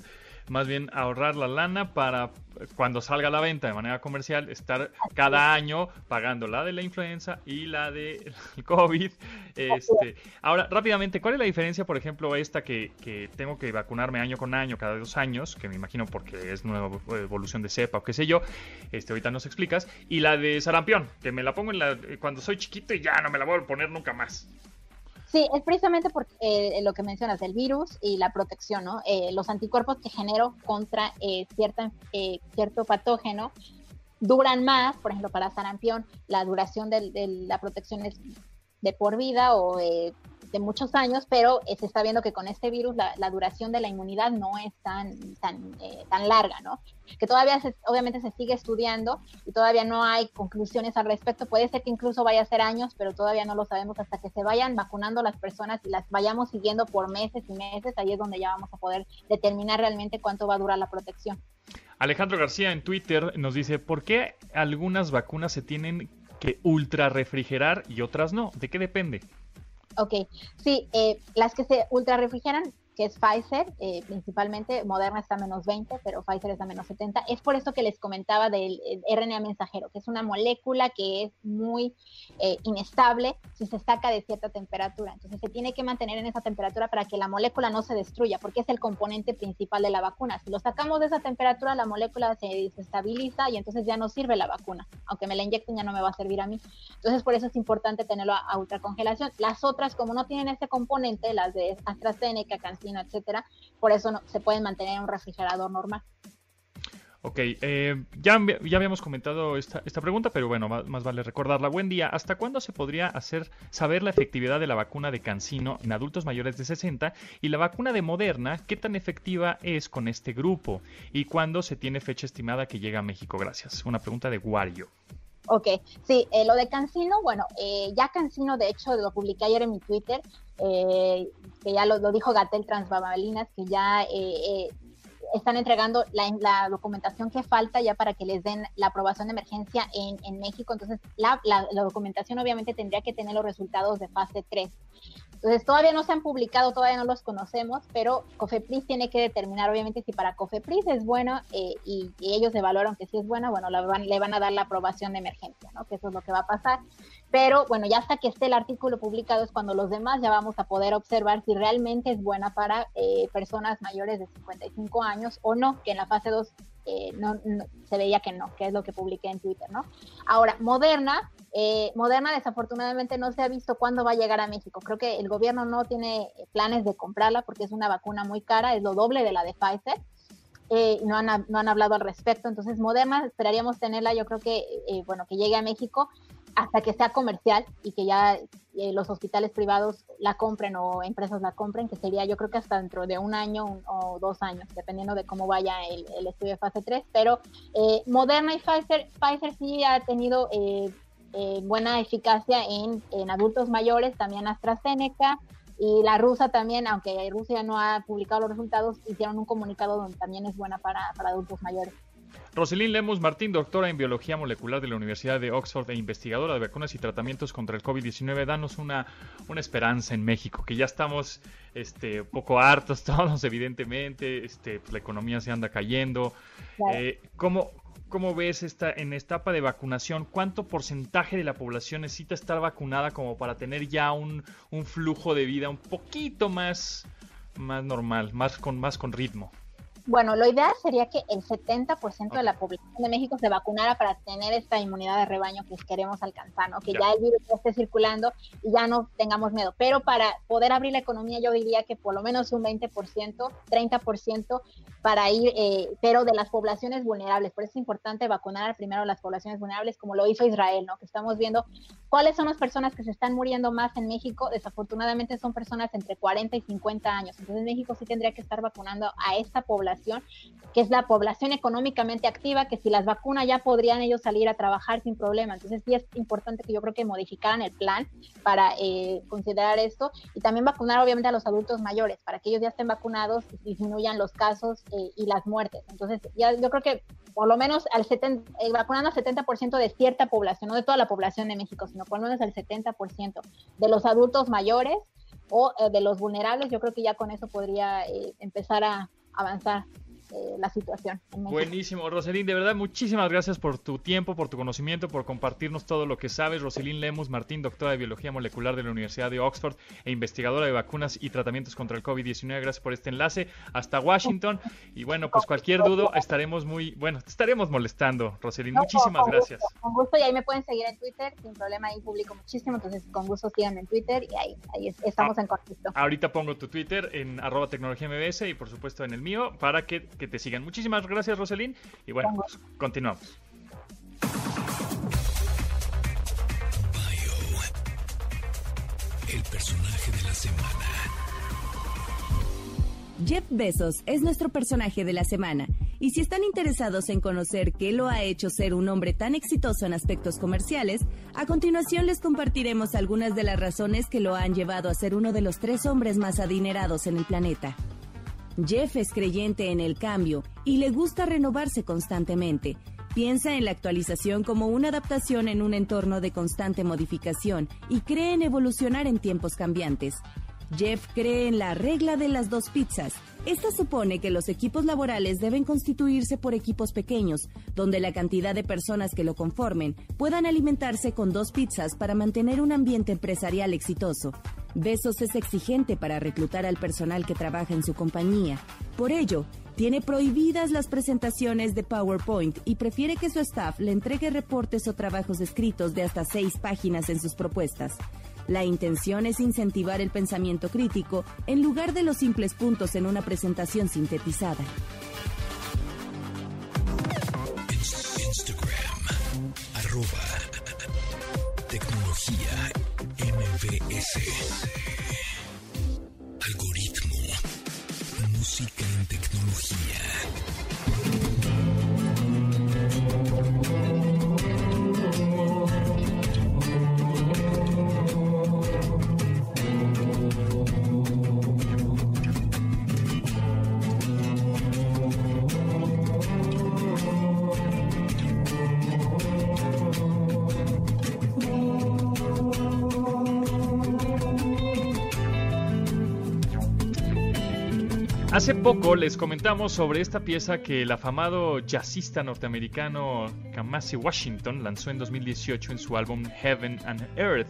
[SPEAKER 3] más bien ahorrar la lana para cuando salga a la venta de manera comercial estar cada año pagando la de la influenza y la de COVID. Este, ahora, rápidamente, ¿cuál es la diferencia, por ejemplo, esta que, que tengo que vacunarme año con año, cada dos años, que me imagino porque es nueva evolución de cepa o qué sé yo, este, ahorita nos explicas, y la de sarampión, que me la pongo en la, cuando soy chiquito y ya no me la voy a poner nunca más?
[SPEAKER 6] Sí, es precisamente porque eh, lo que mencionas del virus y la protección, ¿no? Eh, los anticuerpos que genero contra eh, cierta, eh, cierto patógeno duran más, por ejemplo, para sarampión, la duración del- de, la protección es de por vida o eh, de muchos años, pero eh, se está viendo que con este virus la, la duración de la inmunidad no es tan, tan, eh, tan larga, ¿no? Que todavía, se- obviamente, se sigue estudiando y todavía no hay conclusiones al respecto. Puede ser que incluso vaya a ser años, pero todavía no lo sabemos hasta que se vayan vacunando las personas y las vayamos siguiendo por meses y meses. Ahí es donde ya vamos a poder determinar realmente cuánto va a durar la protección.
[SPEAKER 3] Alejandro García en Twitter nos dice, ¿por qué algunas vacunas se tienen que ultra refrigerar y otras no? ¿De qué depende?
[SPEAKER 6] Ok, sí, eh, las que se ultra refrigeran que es Pfizer, eh, principalmente, Moderna está a menos 20, pero Pfizer está a menos 70. Es por eso que les comentaba del RNA mensajero, que es una molécula que es muy eh, inestable si se saca de cierta temperatura. Entonces se tiene que mantener en esa temperatura para que la molécula no se destruya, porque es el componente principal de la vacuna. Si lo sacamos de esa temperatura, la molécula se desestabiliza y entonces ya no sirve la vacuna. Aunque me la inyecten, ya no me va a servir a mí. Entonces por eso es importante tenerlo a, a ultracongelación. Las otras, como no tienen ese componente, las de AstraZeneca, CanSino, etcétera, por eso no, se pueden mantener en un refrigerador normal.
[SPEAKER 3] Ok, eh, ya, ya habíamos comentado esta, esta pregunta, pero bueno, más, más, vale recordarla. Buen día. ¿Hasta cuándo se podría hacer saber la efectividad de la vacuna de Cancino en adultos mayores de 60 y la vacuna de Moderna, qué tan efectiva es con este grupo y cuándo se tiene fecha estimada que llega a México? Gracias. Una pregunta de Wario.
[SPEAKER 6] Ok, sí, eh, lo de Cancino, bueno, eh, ya Cancino, de hecho, lo publiqué ayer en mi Twitter, eh, que ya lo, dijo Gatel Transbabalinas, que ya están entregando la, la, documentación que falta ya para que les den la aprobación de emergencia en, en México. Entonces, la, la, la, documentación obviamente tendría que tener los resultados de fase 3. Entonces, todavía no se han publicado, todavía no los conocemos, pero COFEPRIS tiene que determinar, obviamente, si para COFEPRIS es bueno eh, y, y, ellos evaluaron que sí es bueno, bueno, van, le van a dar la aprobación de emergencia, ¿no? Que eso es lo que va a pasar. Pero bueno, ya hasta que esté el artículo publicado es cuando los demás ya vamos a poder observar si realmente es buena para eh, personas mayores de 55 años o no, que en la fase 2 eh, no, se veía que no, que es lo que publiqué en Twitter, ¿no? Ahora, Moderna, eh, Moderna desafortunadamente no se ha visto cuándo va a llegar a México. Creo que el gobierno no tiene planes de comprarla porque es una vacuna muy cara, es lo doble de la de Pfizer. Eh, no, han, no han hablado al respecto, entonces Moderna esperaríamos tenerla, yo creo que, eh, bueno, que llegue a México hasta que sea comercial y que ya eh, los hospitales privados la compren o empresas la compren, que sería yo creo que hasta dentro de un año o dos años, dependiendo de cómo vaya el, el estudio de fase 3. Pero eh, Moderna y Pfizer, Pfizer sí ha tenido eh, eh, buena eficacia en, en, adultos mayores, también AstraZeneca. Y la rusa también, aunque Rusia no ha publicado los resultados, hicieron un comunicado donde también es buena para, para adultos mayores.
[SPEAKER 3] Roselín Lemus Martín, doctora en biología molecular de la Universidad de Oxford e investigadora de vacunas y tratamientos contra el COVID-19, danos una, una esperanza en México, que ya estamos este, poco hartos todos, evidentemente, este, pues la economía se anda cayendo. Eh, ¿cómo, ¿Cómo ves esta, en esta etapa de vacunación? ¿Cuánto porcentaje de la población necesita estar vacunada como para tener ya un, un flujo de vida un poquito más, más normal, más con, más con ritmo?
[SPEAKER 6] Bueno, lo ideal sería que el 70% de la población de México se vacunara para tener esta inmunidad de rebaño que queremos alcanzar, ¿no? Que ya, ya el virus esté circulando y ya no tengamos miedo. Pero para poder abrir la economía, yo diría que por lo menos un 20%, 30% para ir, eh, pero de las poblaciones vulnerables. Por eso es importante vacunar primero a las poblaciones vulnerables, como lo hizo Israel, ¿no? Que estamos viendo cuáles son las personas que se están muriendo más en México. Desafortunadamente son personas entre 40 y 50 años. Entonces México sí tendría que estar vacunando a esta población que es la población económicamente activa, que si las vacunas ya podrían ellos salir a trabajar sin problema. Entonces sí es importante que yo creo que modificaran el plan para eh, considerar esto y también vacunar obviamente a los adultos mayores, para que ellos ya estén vacunados y disminuyan los casos eh, y las muertes. Entonces ya yo creo que por lo menos al 70, eh, vacunando al 70% de cierta población, no de toda la población de México, sino por lo menos al 70% de los adultos mayores o eh, de los vulnerables, yo creo que ya con eso podría eh, empezar a, 二万三 eh, la situación.
[SPEAKER 3] Buenísimo, Roselín, de verdad muchísimas gracias por tu tiempo, por tu conocimiento, por compartirnos todo lo que sabes. Roselín Lemus Martín, doctora de Biología Molecular de la Universidad de Oxford e investigadora de vacunas y tratamientos contra el COVID-19. Gracias por este enlace hasta Washington. Y bueno, pues cualquier duda estaremos muy, bueno, te estaremos molestando, Roselín. No, muchísimas
[SPEAKER 6] con
[SPEAKER 3] gracias.
[SPEAKER 6] Gusto, con gusto, y ahí me pueden seguir en Twitter, sin problema, ahí publico muchísimo, entonces con gusto síganme en Twitter y ahí, ahí estamos ah, en contacto.
[SPEAKER 3] Ahorita pongo tu Twitter en arroba tecnología MBS y por supuesto en el mío para que, que te sigan. Muchísimas gracias, Roselín. Y bueno, pues, continuamos.
[SPEAKER 1] Bio, el personaje de la semana.
[SPEAKER 2] Jeff Bezos es nuestro personaje de la semana. Y si están interesados en conocer qué lo ha hecho ser un hombre tan exitoso en aspectos comerciales, a continuación les compartiremos algunas de las razones que lo han llevado a ser uno de los tres hombres más adinerados en el planeta. Jeff es creyente en el cambio y le gusta renovarse constantemente. Piensa en la actualización como una adaptación en un entorno de constante modificación y cree en evolucionar en tiempos cambiantes. Jeff cree en la regla de las dos pizzas. Esta supone que los equipos laborales deben constituirse por equipos pequeños, donde la cantidad de personas que lo conformen puedan alimentarse con dos pizzas para mantener un ambiente empresarial exitoso. Besos es exigente para reclutar al personal que trabaja en su compañía. Por ello, tiene prohibidas las presentaciones de PowerPoint y prefiere que su staff le entregue reportes o trabajos escritos de hasta seis páginas en sus propuestas. La intención es incentivar el pensamiento crítico en lugar de los simples puntos en una presentación sintetizada.
[SPEAKER 1] Instagram, arroba tecnología MBS. Algoritmo, música en tecnología.
[SPEAKER 3] Hace poco les comentamos sobre esta pieza que el afamado jazzista norteamericano Kamasi Washington lanzó en 2018 en su álbum Heaven and Earth.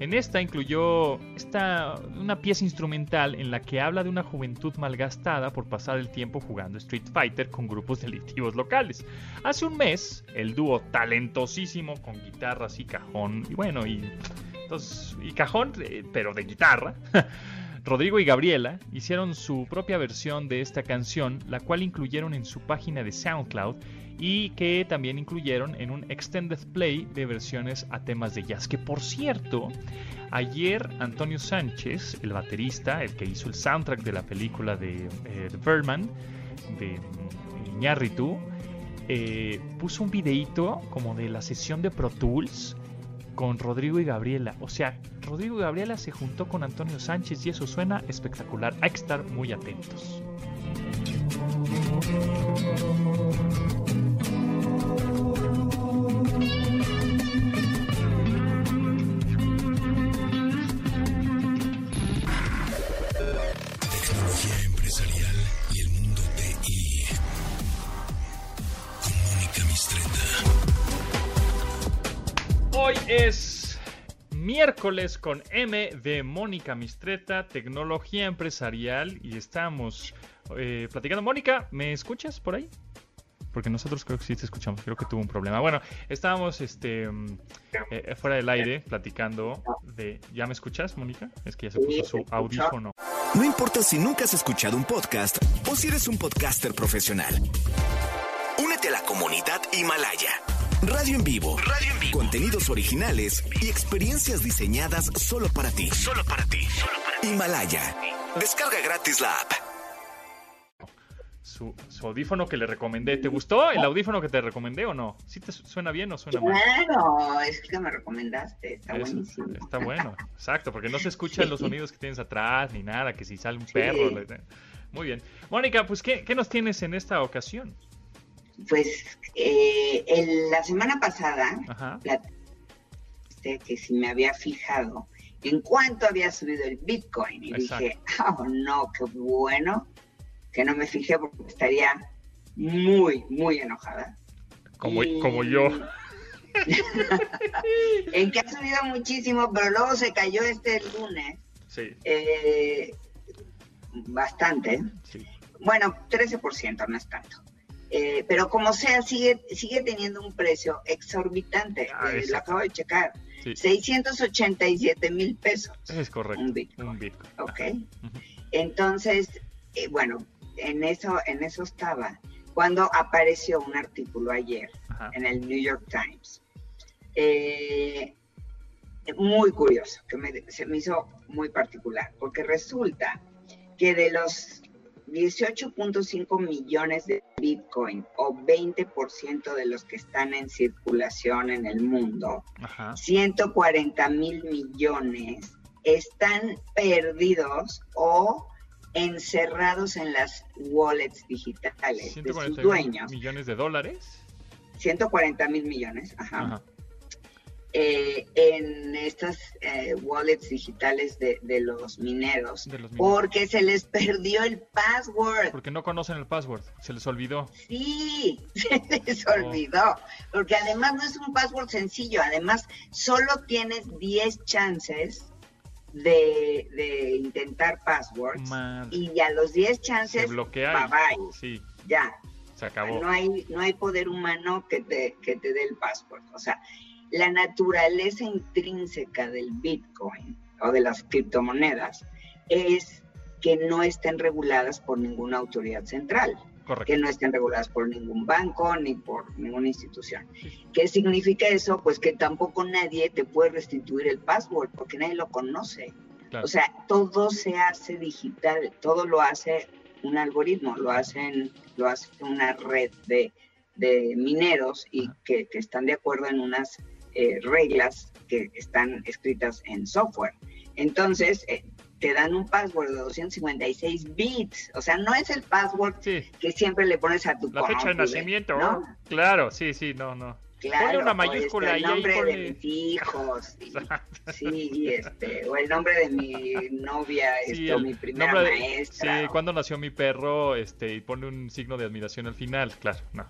[SPEAKER 3] En esta incluyó esta, una pieza instrumental en la que habla de una juventud malgastada por pasar el tiempo jugando Street Fighter con grupos delictivos locales. Hace un mes, el dúo talentosísimo con guitarras y cajón, y bueno, y, entonces, y cajón, eh, pero de guitarra, Rodrigo y Gabriela hicieron su propia versión de esta canción, la cual incluyeron en su página de SoundCloud y que también incluyeron en un extended play de versiones a temas de jazz. Que por cierto, ayer Antonio Sánchez, el baterista, el que hizo el soundtrack de la película de, eh, de Birdman, de mm, Iñárritu, eh, puso un videíto como de la sesión de Pro Tools con Rodrigo y Gabriela. O sea, Rodrigo y Gabriela se juntó con Antonio Sánchez y eso suena espectacular. Hay que estar muy atentos.
[SPEAKER 1] Tecnología
[SPEAKER 3] Hoy es miércoles con M de Mónica Mistreta, tecnología empresarial, y estamos eh, platicando. Mónica, ¿me escuchas por ahí? Porque nosotros creo que sí te escuchamos, creo que tuvo un problema. Bueno, estábamos este, mm, eh, fuera del aire platicando de... ¿Ya me escuchas, Mónica? Es que ya se puso su audífono.
[SPEAKER 1] No importa si nunca has escuchado un podcast o si eres un podcaster profesional. Únete a la comunidad Himalaya. Radio en vivo. Radio en vivo. Contenidos originales y experiencias diseñadas solo para ti. Solo para ti. Himalaya. Descarga gratis la app.
[SPEAKER 3] Su, su audífono que le recomendé. ¿Te gustó el audífono que te recomendé o no? ¿Sí te su- suena bien o suena mal?
[SPEAKER 7] Claro, es que me recomendaste, está
[SPEAKER 3] Es-
[SPEAKER 7] buenísimo.
[SPEAKER 3] Está bueno, exacto, porque no se escuchan
[SPEAKER 7] Sí.
[SPEAKER 3] los sonidos que tienes atrás ni nada, que si sale un
[SPEAKER 7] Sí.
[SPEAKER 3] perro. Muy bien. Mónica, pues, ¿qué, qué nos tienes en esta ocasión?
[SPEAKER 7] Pues eh, el- la semana pasada
[SPEAKER 3] Ajá.
[SPEAKER 7] que si me había fijado en cuánto había subido el Bitcoin y
[SPEAKER 3] Exacto.
[SPEAKER 7] dije, oh no, qué bueno que no me fijé porque estaría muy, muy enojada.
[SPEAKER 3] Como,
[SPEAKER 7] Y-
[SPEAKER 3] como yo.
[SPEAKER 7] en que ha subido muchísimo, pero luego se cayó este lunes
[SPEAKER 3] Sí,
[SPEAKER 7] eh, bastante.
[SPEAKER 3] sí.
[SPEAKER 7] Bueno, 13%, no es tanto. Eh, pero como sea, sigue, sigue teniendo un precio exorbitante.
[SPEAKER 3] Ah,
[SPEAKER 7] Eh, lo acabo de checar.
[SPEAKER 3] Sí.
[SPEAKER 7] 687 mil pesos.
[SPEAKER 3] Es correcto.
[SPEAKER 7] Un Bitcoin.
[SPEAKER 3] Un Bitcoin.
[SPEAKER 7] ¿Ok? Entonces, eh, bueno, en eso, en eso estaba. Cuando apareció un artículo ayer
[SPEAKER 3] Ajá.
[SPEAKER 7] en el New York Times, muy curioso, que me- se me hizo muy particular, porque resulta que de los 18.5 millones de Bitcoin o 20% de los que están en circulación en el mundo,
[SPEAKER 3] Ajá.
[SPEAKER 7] 140 mil millones están perdidos o encerrados en las wallets digitales de sus
[SPEAKER 3] 141
[SPEAKER 7] dueños.
[SPEAKER 3] millones de dólares.
[SPEAKER 7] 140 mil millones, ajá.
[SPEAKER 3] Ajá.
[SPEAKER 7] Eh, en estas eh, wallets digitales de, de los mineros
[SPEAKER 3] De los mineros.
[SPEAKER 7] porque se les perdió el password.
[SPEAKER 3] Porque no conocen el password, se les olvidó.
[SPEAKER 7] Sí, se les
[SPEAKER 3] Oh.
[SPEAKER 7] olvidó, porque además no es un password sencillo, además solo tienes 10 chances de, de intentar passwords
[SPEAKER 3] Madre.
[SPEAKER 7] y a los 10
[SPEAKER 3] Se
[SPEAKER 7] chances, bye bye,
[SPEAKER 3] Sí,
[SPEAKER 7] ya,
[SPEAKER 3] se acabó.
[SPEAKER 7] no hay, no hay poder humano que te, que te dé el password. O sea, la naturaleza intrínseca del Bitcoin o de las criptomonedas es que no estén reguladas por ninguna autoridad central,
[SPEAKER 3] Correcto.
[SPEAKER 7] que no estén reguladas por ningún banco ni por ninguna institución. ¿Qué significa eso? Pues que tampoco nadie te puede restituir el password porque nadie lo conoce.
[SPEAKER 3] Claro.
[SPEAKER 7] O sea, todo se hace digital, todo lo hace un algoritmo, lo hacen, lo hace una red de, de mineros y que, que están de acuerdo en unas eh, reglas que están escritas en software. Entonces, eh, te dan un password de 256 bits, o sea, no es el password
[SPEAKER 3] Sí,
[SPEAKER 7] que siempre le pones a tu
[SPEAKER 3] la fecha de nacimiento.
[SPEAKER 7] ¿no?
[SPEAKER 3] Claro, sí, sí, no, no.
[SPEAKER 7] Claro,
[SPEAKER 3] Ponle una
[SPEAKER 7] o,
[SPEAKER 3] mayúscula
[SPEAKER 7] este, el nombre
[SPEAKER 3] ponle-
[SPEAKER 7] de mis hijos, y- sí, este, o el nombre de mi novia,
[SPEAKER 3] Sí,
[SPEAKER 7] o
[SPEAKER 3] el
[SPEAKER 7] mi primera
[SPEAKER 3] nombre de-
[SPEAKER 7] maestra.
[SPEAKER 3] Sí,
[SPEAKER 7] o-
[SPEAKER 3] cuando nació mi perro, este, y pone un signo de admiración al final, claro, no.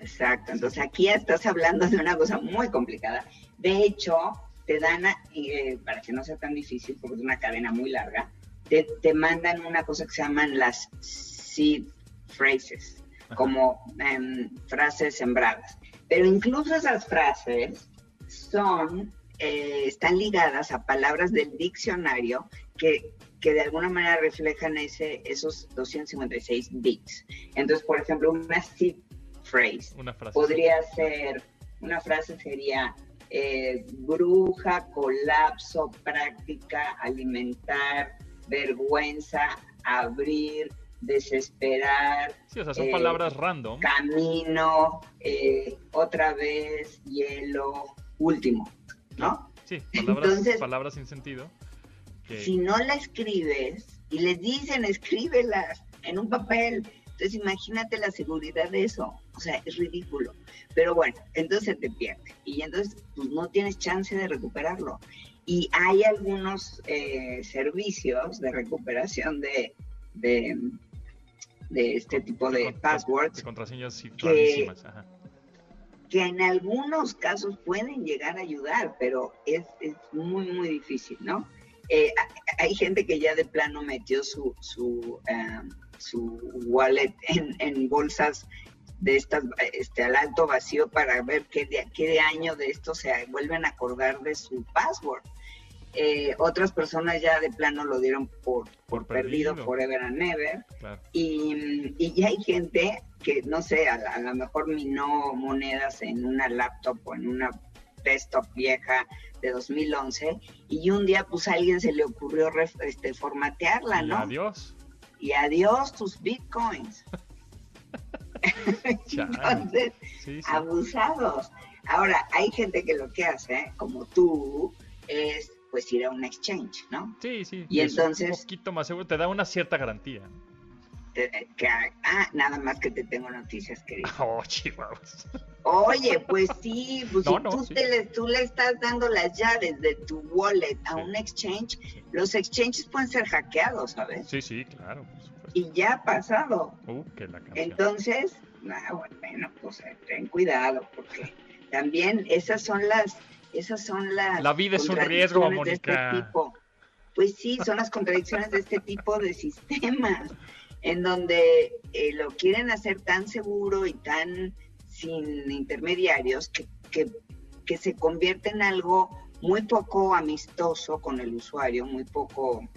[SPEAKER 7] Exacto, entonces aquí estás hablando de una cosa muy complicada. De hecho, te dan, eh, para que no sea tan difícil, porque es una cadena muy larga, te, te mandan una cosa que se llaman las seed phrases,
[SPEAKER 3] Ajá.
[SPEAKER 7] como em, frases sembradas. Pero incluso esas frases son, eh, están ligadas a palabras del diccionario que, que de alguna manera reflejan ese, esos 256 bits. Entonces, por ejemplo, una seed phrase
[SPEAKER 3] Una frase.
[SPEAKER 7] podría ser, una frase sería eh, bruja, colapso, práctica, alimentar, vergüenza, abrir, desesperar,
[SPEAKER 3] Sí, o sea, son
[SPEAKER 7] eh,
[SPEAKER 3] palabras random.
[SPEAKER 7] camino, eh, otra vez, hielo, último, ¿no?
[SPEAKER 3] Sí, palabras,
[SPEAKER 7] Entonces-
[SPEAKER 3] palabras sin sentido. que-
[SPEAKER 7] Si no la escribes y les dicen escríbelas en un papel, entonces imagínate la seguridad de eso, o sea, es ridículo. Pero bueno, entonces te pierde y entonces pues, no tienes chance de recuperarlo. Y hay algunos eh, servicios de recuperación de, de, de este tipo de passwords
[SPEAKER 3] de contraseñas. Ajá.
[SPEAKER 7] que en algunos casos pueden llegar a ayudar, pero es, es muy, muy difícil, ¿no? Eh, ha- hay gente que ya de plano metió su, su, eh, su wallet en, en bolsas de estas, este, al alto vacío para ver qué, de, qué de año de esto se vuelven a acordar de su password. Eh, otras personas ya de plano lo dieron por, por,
[SPEAKER 3] Por
[SPEAKER 7] perdido,
[SPEAKER 3] perdido.
[SPEAKER 7] forever and ever.
[SPEAKER 3] Claro.
[SPEAKER 7] Y, y ya hay gente que, no sé, a, a lo mejor minó monedas en una laptop o en una desktop vieja de 2011 y un día pues a alguien se le ocurrió ref- este, formatearla,
[SPEAKER 3] Y
[SPEAKER 7] ¿no?
[SPEAKER 3] adiós.
[SPEAKER 7] Y adiós tus bitcoins. Entonces,
[SPEAKER 3] Sí, sí.
[SPEAKER 7] abusados. Ahora, hay gente que lo que hace, como tú, es pues ir a un exchange, ¿no?
[SPEAKER 3] Sí, sí.
[SPEAKER 7] Y
[SPEAKER 3] es
[SPEAKER 7] entonces-
[SPEAKER 3] Un poquito más seguro, te da una cierta garantía.
[SPEAKER 7] Te- que, ah, nada más que te tengo noticias, querido.
[SPEAKER 3] Oh, chihuahuas.
[SPEAKER 7] Oye, pues sí, pues
[SPEAKER 3] No,
[SPEAKER 7] si
[SPEAKER 3] no,
[SPEAKER 7] tú,
[SPEAKER 3] sí.
[SPEAKER 7] te le, tú le estás dando las llaves de tu wallet a
[SPEAKER 3] Sí.
[SPEAKER 7] un exchange, los exchanges pueden ser hackeados, ¿sabes?
[SPEAKER 3] Sí, sí, claro, por.
[SPEAKER 7] Y ya ha pasado.
[SPEAKER 3] Uh, que la.
[SPEAKER 7] Entonces, ah, bueno, pues eh, ten cuidado, porque también esas son las, esas son las
[SPEAKER 3] La vida es un riesgo,
[SPEAKER 7] este
[SPEAKER 3] Mónica.
[SPEAKER 7] tipo. Pues sí, son las contradicciones de este tipo de sistemas, en donde eh, lo quieren hacer tan seguro y tan sin intermediarios que, que, que se convierte en algo muy poco amistoso con el usuario, muy poco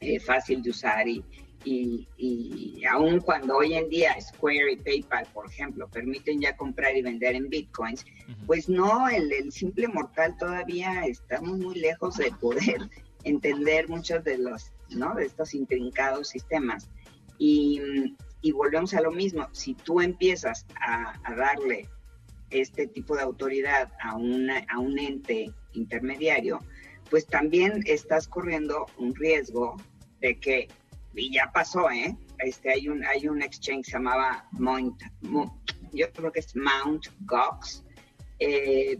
[SPEAKER 7] eh, fácil de usar y, y, y aun cuando hoy en día Square y PayPal, por ejemplo, permiten ya comprar y vender en bitcoins, pues no, el, el simple mortal todavía estamos muy lejos de poder entender muchos de los, ¿no? De estos intrincados sistemas. Y, y volvemos a lo mismo, si tú empiezas a, a darle este tipo de autoridad a, una, a un ente intermediario, pues también estás corriendo un riesgo de que, y ya pasó, ¿eh? Este, hay, un, hay un exchange que se llamaba Mount, Mo- yo creo que es Mount Gox, eh,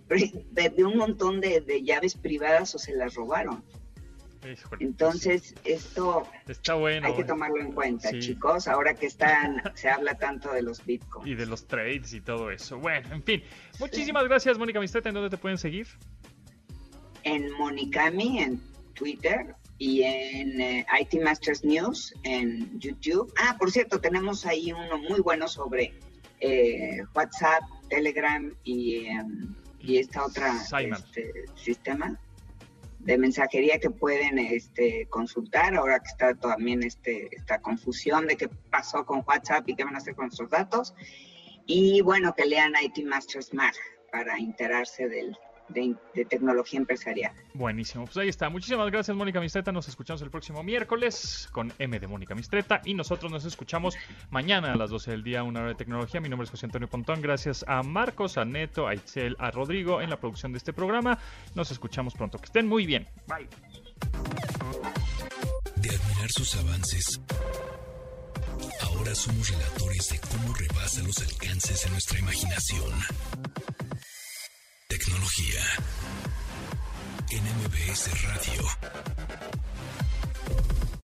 [SPEAKER 7] perdió un montón de, llaves privadas o se las robaron. Entonces, esto
[SPEAKER 3] está bueno.
[SPEAKER 7] Hay que tomarlo en cuenta, chicos, ahora que están, se habla tanto de los bitcoins.
[SPEAKER 3] Y de los trades y todo eso. Bueno, en fin. Muchísimas gracias, Mónica Misteta. ¿En dónde te pueden seguir?
[SPEAKER 7] En Monicami, en Twitter, y en eh, IT Masters News en YouTube. Ah, por cierto, tenemos ahí uno muy bueno sobre eh, WhatsApp, Telegram y, em, y esta otra este, sistema de mensajería que pueden este, consultar ahora que está también este, esta confusión de qué pasó con WhatsApp y qué van a hacer con nuestros datos. Y bueno, que lean IT Masters Mag para enterarse del, de, tecnología empresarial.
[SPEAKER 3] Buenísimo, pues ahí está. Muchísimas gracias, Mónica Mistreta. Nos escuchamos el próximo miércoles con M de Mónica Mistreta y nosotros nos escuchamos mañana a las 12 del día, una hora de tecnología. Mi nombre es José Antonio Pontón. Gracias a Marcos, a Neto, a Itzel, a Rodrigo en la producción de este programa. Nos escuchamos pronto. Que estén muy bien. Bye.
[SPEAKER 1] De admirar sus avances. Ahora somos relatores de cómo rebasa los alcances de nuestra imaginación tecnología. En MBS Radio.